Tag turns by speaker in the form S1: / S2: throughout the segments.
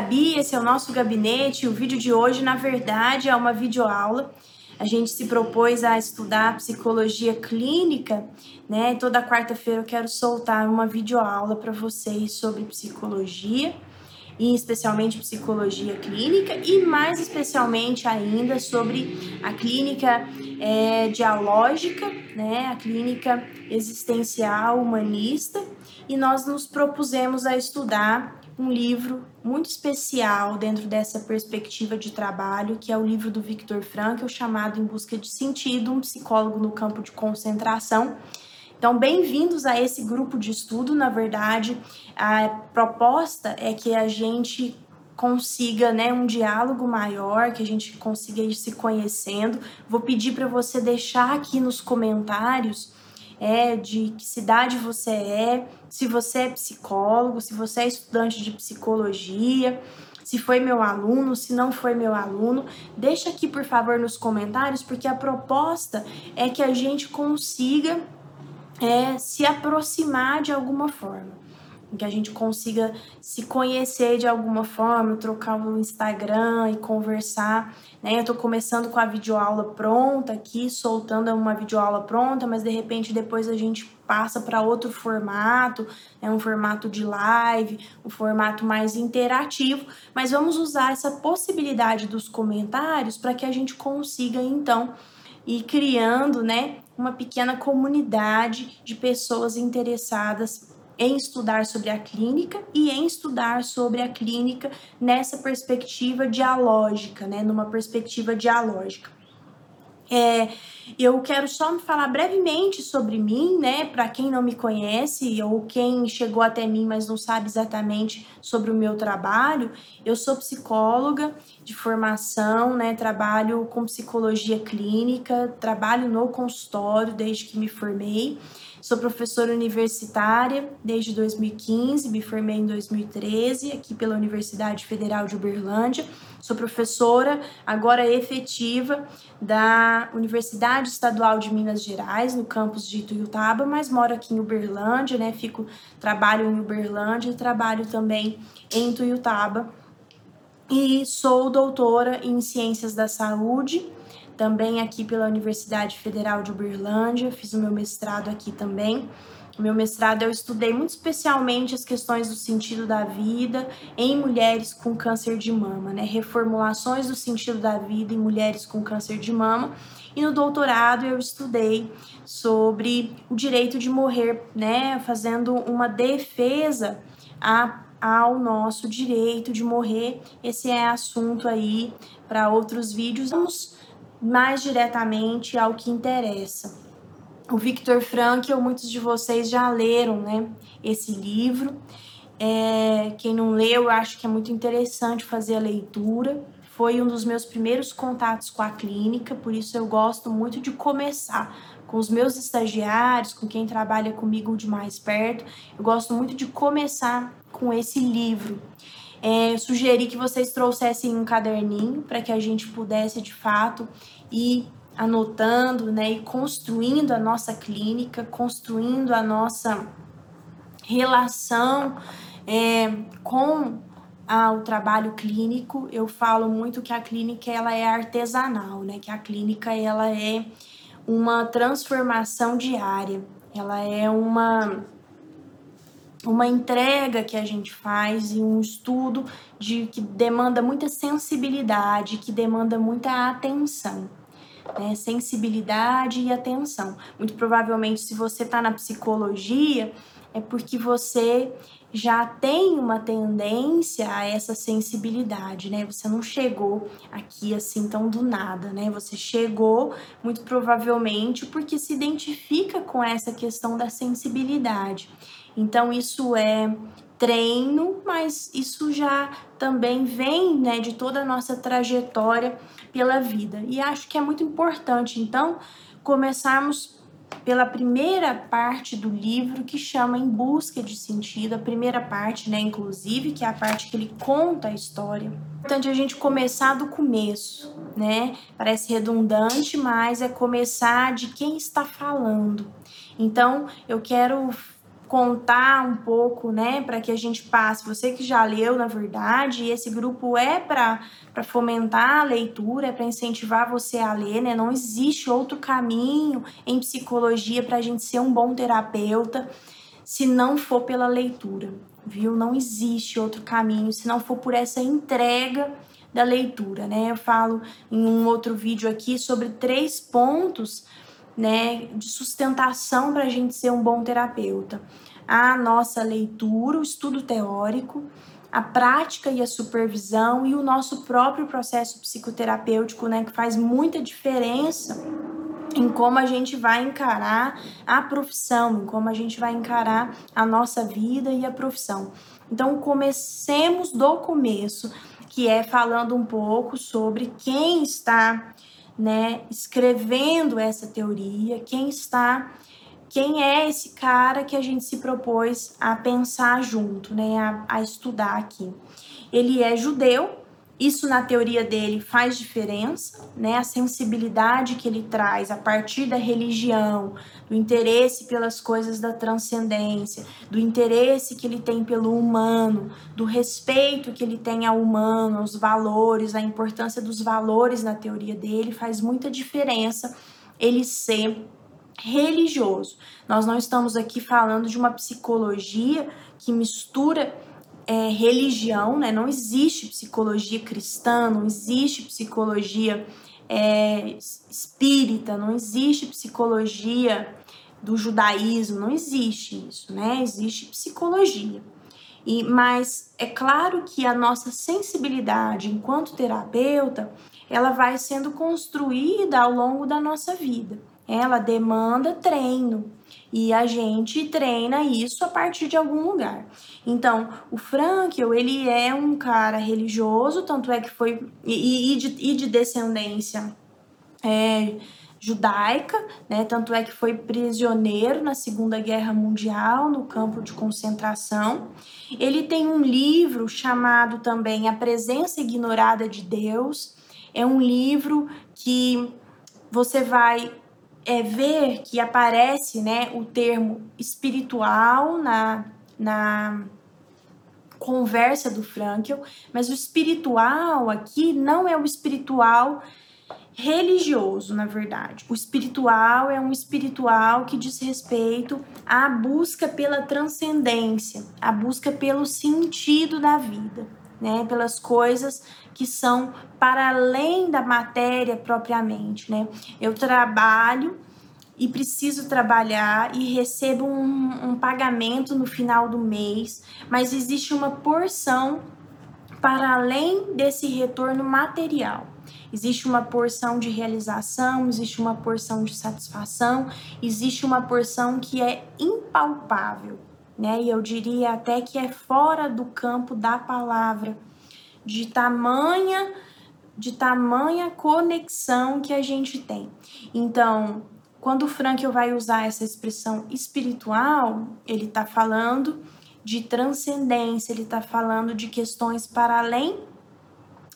S1: Gabi, esse é o nosso gabinete. O vídeo de hoje, na verdade, é uma videoaula. A gente se propôs a estudar psicologia clínica, né? Toda quarta-feira eu quero soltar uma videoaula para vocês sobre psicologia e especialmente psicologia clínica e mais especialmente ainda sobre a clínica é, dialógica, né, a clínica existencial humanista e nós nos propusemos a estudar um livro muito especial dentro dessa perspectiva de trabalho, que é o livro do Viktor Frankl, chamado Em Busca de Sentido, um psicólogo no campo de concentração, então, bem-vindos a esse grupo de estudo. Na verdade, a proposta é que a gente consiga né, um diálogo maior, que a gente consiga ir se conhecendo. Vou pedir para você deixar aqui nos comentários é, de que cidade você é, se você é psicólogo, se você é estudante de psicologia, se foi meu aluno, se não foi meu aluno. Deixa aqui, por favor, nos comentários, porque a proposta é que a gente consiga é se aproximar de alguma forma, que a gente consiga se conhecer de alguma forma, trocar o Instagram e conversar, né? Eu tô começando com a videoaula pronta aqui, soltando uma videoaula pronta, mas de repente depois a gente passa para outro formato, é né? um formato de live, um formato mais interativo, mas vamos usar essa possibilidade dos comentários para que a gente consiga então ir criando, né, uma pequena comunidade de pessoas interessadas em estudar sobre a clínica e em estudar sobre a clínica nessa perspectiva dialógica, né, numa perspectiva dialógica. É, eu quero só falar brevemente sobre mim, né, para quem não me conhece ou quem chegou até mim, mas não sabe exatamente sobre o meu trabalho. Eu sou psicóloga de formação, né, trabalho com psicologia clínica, trabalho no consultório desde que me formei. Sou professora universitária desde 2015, me formei em 2013 aqui pela Universidade Federal de Uberlândia. Sou professora agora efetiva da Universidade Estadual de Minas Gerais, no campus de Ituiutaba, mas moro aqui em Uberlândia, né? Fico trabalho em Uberlândia e trabalho também em Ituiutaba. E sou doutora em Ciências da Saúde também aqui pela Universidade Federal de Uberlândia, fiz o meu mestrado aqui também. Meu mestrado eu estudei muito especialmente as questões do sentido da vida em mulheres com câncer de mama, né? Reformulações do sentido da vida em mulheres com câncer de mama. E no doutorado eu estudei sobre o direito de morrer, né? Fazendo uma defesa a ao nosso direito de morrer. Esse é assunto aí para outros vídeos. Vamos mais diretamente ao que interessa. O Victor Frankl, muitos de vocês já leram, né, esse livro. É, quem não leu, eu acho que é muito interessante fazer a leitura. Foi um dos meus primeiros contatos com a clínica, por isso eu gosto muito de começar com os meus estagiários, com quem trabalha comigo de mais perto. Eu gosto muito de começar com esse livro. É, sugeri que vocês trouxessem um caderninho para que a gente pudesse de fato ir anotando, né, e construindo a nossa clínica, construindo a nossa relação é, com o trabalho clínico. Eu falo muito que a clínica ela é artesanal, né, que a clínica ela é uma transformação diária, ela é uma uma entrega que a gente faz e um estudo de que demanda muita sensibilidade, que demanda muita atenção. Né? Sensibilidade e atenção. Muito provavelmente, se você está na psicologia, é porque você já tem uma tendência a essa sensibilidade, né? Você não chegou aqui assim tão do nada, né? Você chegou muito provavelmente porque se identifica com essa questão da sensibilidade. Então, isso é treino, mas isso já também vem né, de toda a nossa trajetória pela vida. E acho que é muito importante, então, começarmos pela primeira parte do livro que chama Em Busca de Sentido, a primeira parte, né, inclusive, que é a parte que ele conta a história. É importante a gente começar do começo, né? Parece redundante, mas é começar de quem está falando. Então, eu quero contar um pouco, né, para que a gente passe. Você que já leu, na verdade, esse grupo é para fomentar a leitura, é para incentivar você a ler, né? Não existe outro caminho em psicologia para a gente ser um bom terapeuta se não for pela leitura, viu? Não existe outro caminho se não for por essa entrega da leitura, né? Eu falo em um outro vídeo aqui sobre três pontos né, de sustentação para a gente ser um bom terapeuta. A nossa leitura, o estudo teórico, a prática e a supervisão e o nosso próprio processo psicoterapêutico, né, que faz muita diferença em como a gente vai encarar a profissão, em como a gente vai encarar a nossa vida e a profissão. Então, comecemos do começo, que é falando um pouco sobre quem está né, escrevendo essa teoria, quem está, quem é esse cara que a gente se propôs a pensar junto, né, a, a estudar aqui. Ele é judeu, isso na teoria dele faz diferença, né? A sensibilidade que ele traz a partir da religião, do interesse pelas coisas da transcendência, do interesse que ele tem pelo humano, do respeito que ele tem ao humano, aos valores, a importância dos valores na teoria dele faz muita diferença ele ser religioso. Nós não estamos aqui falando de uma psicologia que mistura é, religião, né? Não existe psicologia cristã, não existe psicologia é, espírita, não existe psicologia do judaísmo, não existe isso, né? Existe psicologia. E, mas é claro que a nossa sensibilidade enquanto terapeuta, ela vai sendo construída ao longo da nossa vida. Ela demanda treino, e a gente treina isso a partir de algum lugar. Então, o Frankel, ele é um cara religioso, tanto é que foi. e, e, de, e de, descendência é, judaica, né? Tanto é que foi prisioneiro na Segunda Guerra Mundial, no campo de concentração. Ele tem um livro chamado também A Presença Ignorada de Deus. É um livro que você vai é, ver que aparece né, o termo espiritual na, na conversa do Frankel, mas o espiritual aqui não é o espiritual religioso, na verdade. O espiritual é um espiritual que diz respeito à busca pela transcendência, à busca pelo sentido da vida, né? Pelas coisas que são para além da matéria propriamente, né? Eu trabalho e preciso trabalhar e recebo um, um pagamento no final do mês, mas existe uma porção para além desse retorno material. Existe uma porção de realização, existe uma porção de satisfação, existe uma porção que é impalpável, né? E eu diria até que é fora do campo da palavra de tamanha de tamanha conexão que a gente tem. Então, quando o Frankl vai usar essa expressão espiritual, ele está falando de transcendência, ele está falando de questões para além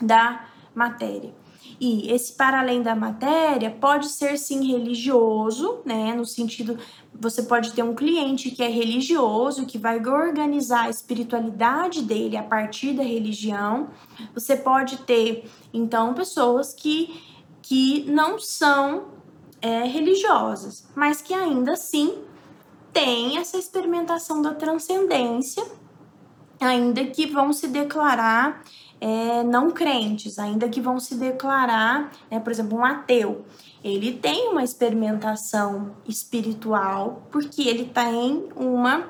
S1: da matéria. E esse para além da matéria pode ser sim religioso, né? No sentido, você pode ter um cliente que é religioso, que vai organizar a espiritualidade dele a partir da religião. Você pode ter, então, pessoas que, que não são é, religiosas, mas que ainda assim têm essa experimentação da transcendência, ainda que vão se declarar é, não crentes, ainda que vão se declarar, né, por exemplo, um ateu, ele tem uma experimentação espiritual porque ele tem uma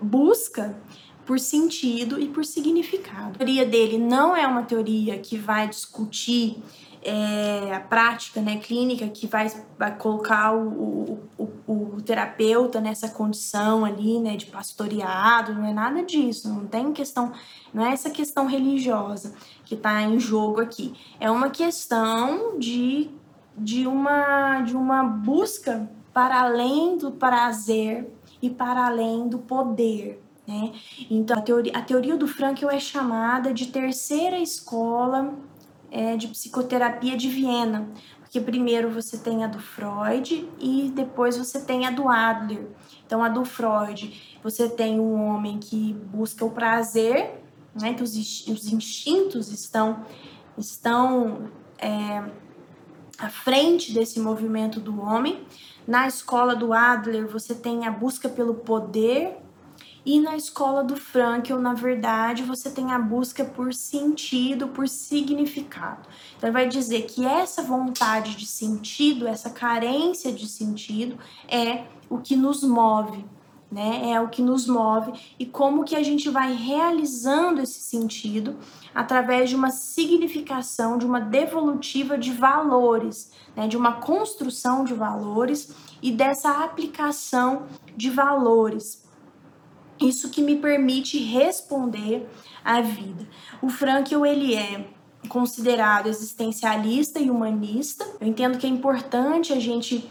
S1: busca por sentido e por significado. A teoria dele não é uma teoria que vai discutir é, a prática né, clínica que vai, vai colocar o, o, o, o, terapeuta nessa condição ali, né, de pastoreado, não é nada disso, não tem questão, não é essa questão religiosa que está em jogo aqui, é uma questão de, de, uma, de uma busca para além do prazer e para além do poder, né? Então, a teoria, a teoria do Frankl é chamada de terceira escola é, de psicoterapia de Viena, porque que primeiro você tem a do Freud e depois você tem a do Adler. Então, a do Freud, você tem um homem que busca o prazer, né, que os instintos estão, estão é, à frente desse movimento do homem. Na escola do Adler, você tem a busca pelo poder, e na escola do Frankel, na verdade, você tem a busca por sentido, por significado. Então, ele vai dizer que essa vontade de sentido, essa carência de sentido, é o que nos move, né? É o que nos move e como que a gente vai realizando esse sentido através de uma significação, de uma devolutiva de valores, né? De uma construção de valores e dessa aplicação de valores isso que me permite responder à vida. O Frankl, ele é considerado existencialista e humanista. Eu entendo que é importante a gente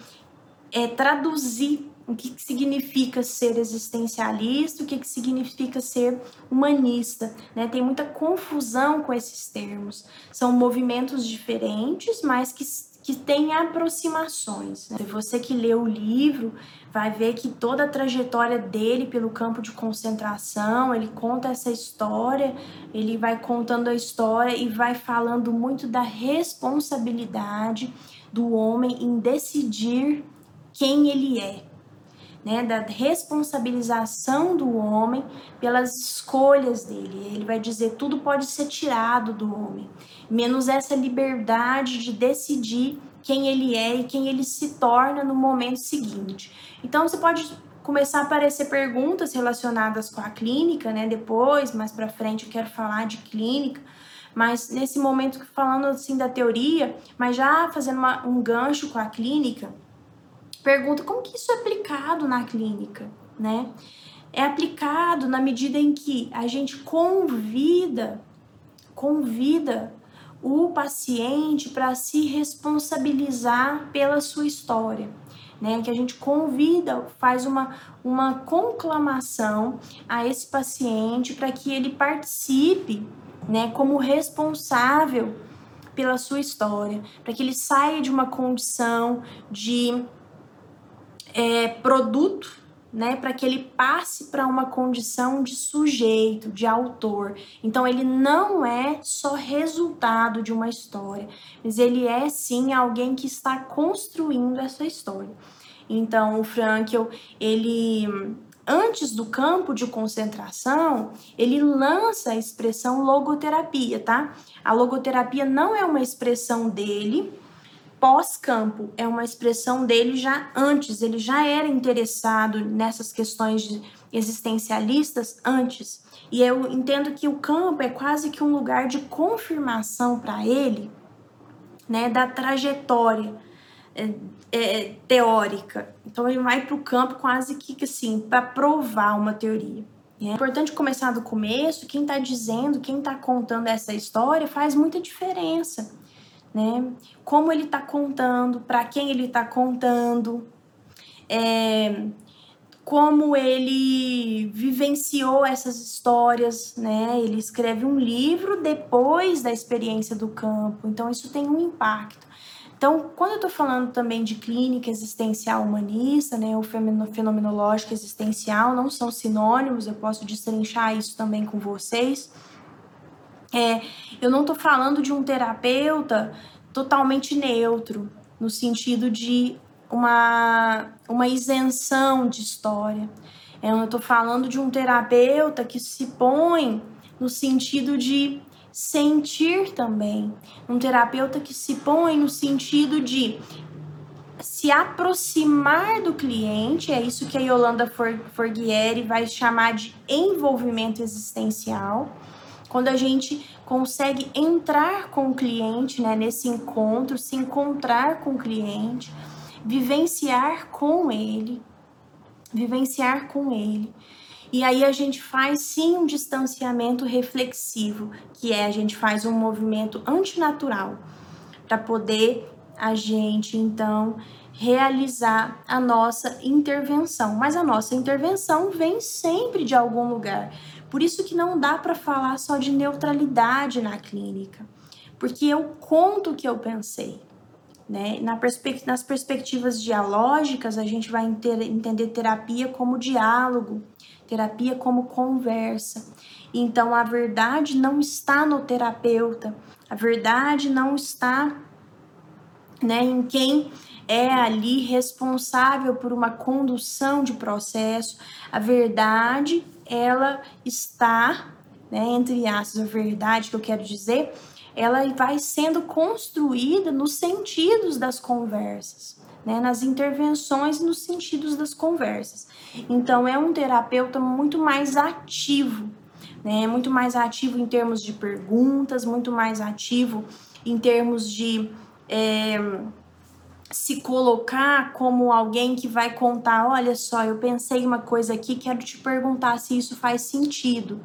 S1: é, traduzir o que, que significa ser existencialista, o que, que significa ser humanista. Né? Tem muita confusão com esses termos. São movimentos diferentes, mas que que tem aproximações. Né? Você que lê o livro vai ver que toda a trajetória dele pelo campo de concentração, ele conta essa história, ele vai contando a história e vai falando muito da responsabilidade do homem em decidir quem ele é. Né, da responsabilização do homem pelas escolhas dele. Ele vai dizer tudo pode ser tirado do homem menos essa liberdade de decidir quem ele é e quem ele se torna no momento seguinte. Então você pode começar a aparecer perguntas relacionadas com a clínica, né? Depois, mais para frente, eu quero falar de clínica, mas nesse momento falando assim da teoria, mas já fazendo uma, um gancho com a clínica, pergunta como que isso é aplicado na clínica, né? É aplicado na medida em que a gente convida, convida o paciente para se responsabilizar pela sua história. Né, que a gente convida, faz uma, uma conclamação a esse paciente para que ele participe né, como responsável pela sua história, para que ele saia de uma condição de é, produto né, para que ele passe para uma condição de sujeito, de autor. Então ele não é só resultado de uma história, mas ele é sim alguém que está construindo essa história. Então o Frankl, ele antes do campo de concentração, ele lança a expressão logoterapia, tá? A logoterapia não é uma expressão dele, pós-campo, é uma expressão dele já antes, ele já era interessado nessas questões existencialistas antes. E eu entendo que o campo é quase que um lugar de confirmação para ele, né, da trajetória é, é, teórica. Então ele vai para o campo quase que assim para provar uma teoria. É importante começar do começo. Quem está dizendo, quem está contando essa história faz muita diferença né? Como ele está contando, para quem ele está contando, é, como ele vivenciou essas histórias, né? Ele escreve um livro depois da experiência do campo, então isso tem um impacto. Então, quando eu estou falando também de clínica existencial humanista, né, ou fenomenológica existencial, não são sinônimos, eu posso destrinchar isso também com vocês. É, eu não estou falando de um terapeuta totalmente neutro, no sentido de uma, uma isenção de história. É, eu estou falando de um terapeuta que se põe no sentido de sentir também. Um terapeuta que se põe no sentido de se aproximar do cliente, é isso que a Yolanda Forghieri vai chamar de envolvimento existencial quando a gente consegue entrar com o cliente né, nesse encontro, se encontrar com o cliente, vivenciar com ele, vivenciar com ele. E aí a gente faz sim um distanciamento reflexivo, que é a gente faz um movimento antinatural para poder a gente então realizar a nossa intervenção. Mas a nossa intervenção vem sempre de algum lugar. Por isso que não dá para falar só de neutralidade na clínica, porque eu conto o que eu pensei. Né? Na nas perspectivas dialógicas, a gente vai entender terapia como diálogo, terapia como conversa. Então, a verdade não está no terapeuta, a verdade não está né, em quem é ali responsável por uma condução de processo. A verdade, ela está, né, entre aspas, a verdade que eu quero dizer, ela vai sendo construída nos sentidos das conversas, né, nas intervenções e nos sentidos das conversas. Então, é um terapeuta muito mais ativo, né, muito mais ativo em termos de perguntas, muito mais ativo em termos de. É, se colocar como alguém que vai contar, olha só, eu pensei uma coisa aqui, quero te perguntar se isso faz sentido.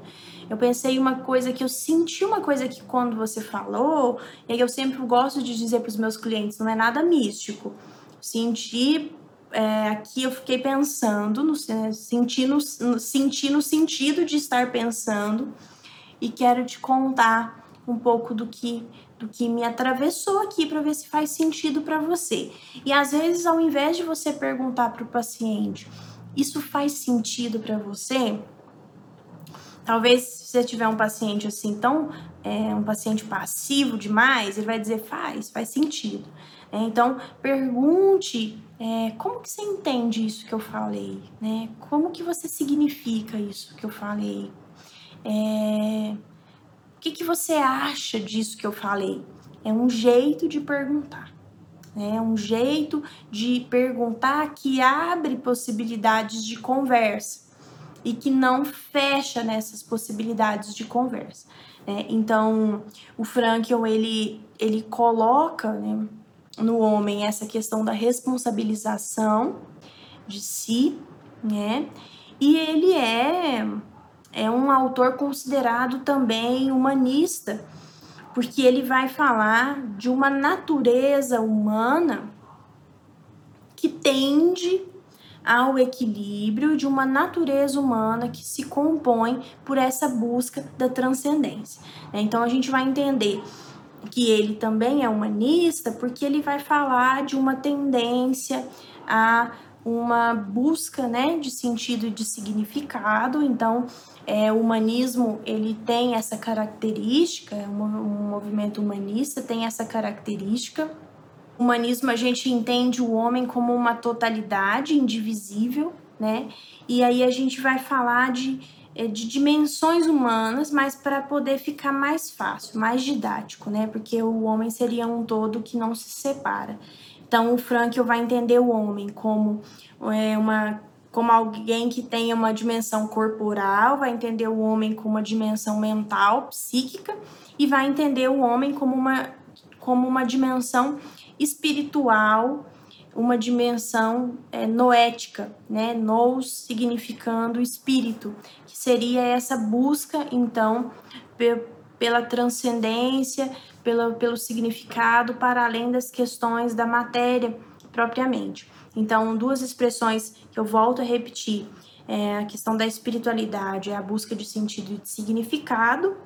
S1: Eu pensei uma coisa que eu senti uma coisa que quando você falou, e eu sempre gosto de dizer para os meus clientes, não é nada místico. Senti é, aqui eu fiquei pensando, no, senti, no, senti no sentido de estar pensando e quero te contar um pouco do que que me atravessou aqui para ver se faz sentido para você. E às vezes, ao invés de você perguntar para o paciente, isso faz sentido para você? Talvez se você tiver um paciente assim, tão é, um paciente passivo demais, ele vai dizer faz, faz sentido. É, então pergunte é, como que você entende isso que eu falei, né? Como que você significa isso que eu falei? É, o que, que você acha disso que eu falei? É um jeito de perguntar. É um jeito de perguntar que abre possibilidades de conversa e que não fecha nessas possibilidades de conversa. Né? Então, o Frankl ele, ele coloca né, no homem essa questão da responsabilização de si, né? E ele é é um autor considerado também humanista, porque ele vai falar de uma natureza humana que tende ao equilíbrio de uma natureza humana que se compõe por essa busca da transcendência. Então a gente vai entender que ele também é humanista porque ele vai falar de uma tendência a uma busca né, de sentido e de significado. Então, é, o humanismo ele tem essa característica, um, um movimento humanista tem essa característica. O humanismo a gente entende o homem como uma totalidade indivisível, né? E aí a gente vai falar de, é, de dimensões humanas, mas para poder ficar mais fácil, mais didático, né? Porque o homem seria um todo que não se separa. Então, o Frankl vai entender o homem como é, uma como alguém que tenha uma dimensão corporal, vai entender o homem como uma dimensão mental, psíquica, e vai entender o homem como uma, como uma dimensão espiritual, uma dimensão é, noética, né? Nous significando espírito, que seria essa busca, então, pela transcendência, pelo, pelo significado para além das questões da matéria propriamente. Então, duas expressões que eu volto a repetir é a questão da espiritualidade, é a busca de sentido e de significado,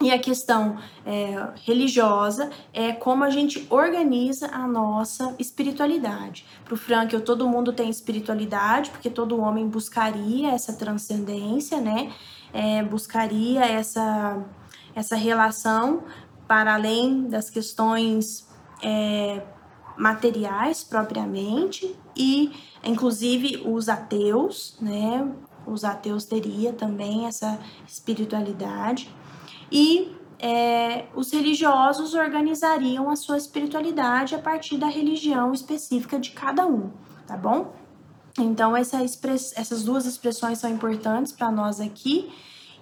S1: e a questão é, religiosa é como a gente organiza a nossa espiritualidade. Para o Frankl, todo mundo tem espiritualidade, porque todo homem buscaria essa transcendência, né? É, buscaria essa, essa relação para além das questões é, materiais propriamente e inclusive os ateus, né? Os ateus teria também essa espiritualidade e é, os religiosos organizariam a sua espiritualidade a partir da religião específica de cada um, tá bom? Então essa express, essas duas expressões são importantes para nós aqui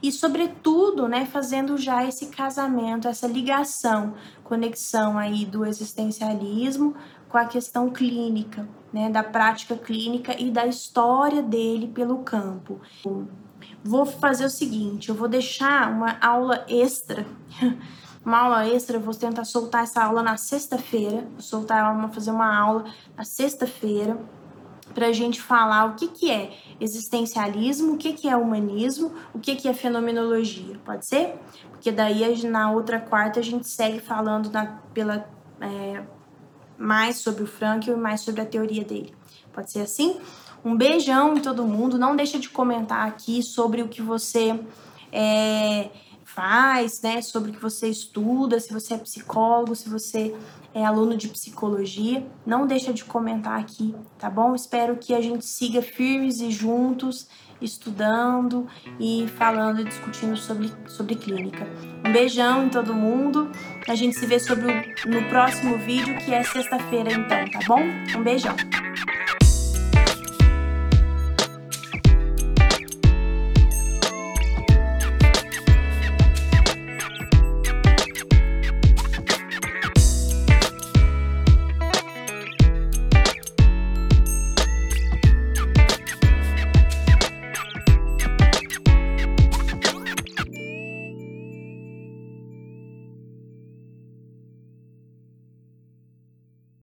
S1: e, sobretudo, né, fazendo já esse casamento, essa ligação, conexão aí do existencialismo com a questão clínica, né, da prática clínica e da história dele pelo campo. Vou fazer o seguinte, eu vou deixar uma aula extra, uma aula extra, eu vou tentar soltar essa aula na sexta-feira, soltar, vou fazer uma aula na sexta-feira, para a gente falar o que, que é existencialismo, o que, que é humanismo, o que, que é fenomenologia. Pode ser? Porque daí na outra quarta a gente segue falando na, pela, é, mais sobre o Frankl e mais sobre a teoria dele. Pode ser assim? Um beijão em todo mundo. Não deixa de comentar aqui sobre o que você é, faz, né? Sobre o que você estuda, se você é psicólogo, se você é aluno de psicologia. Não deixa de comentar aqui, tá bom? Espero que a gente siga firmes e juntos, estudando e falando e discutindo sobre, sobre clínica. Um beijão em todo mundo. A gente se vê sobre o, no próximo vídeo, que é sexta-feira, então, tá bom? Um beijão.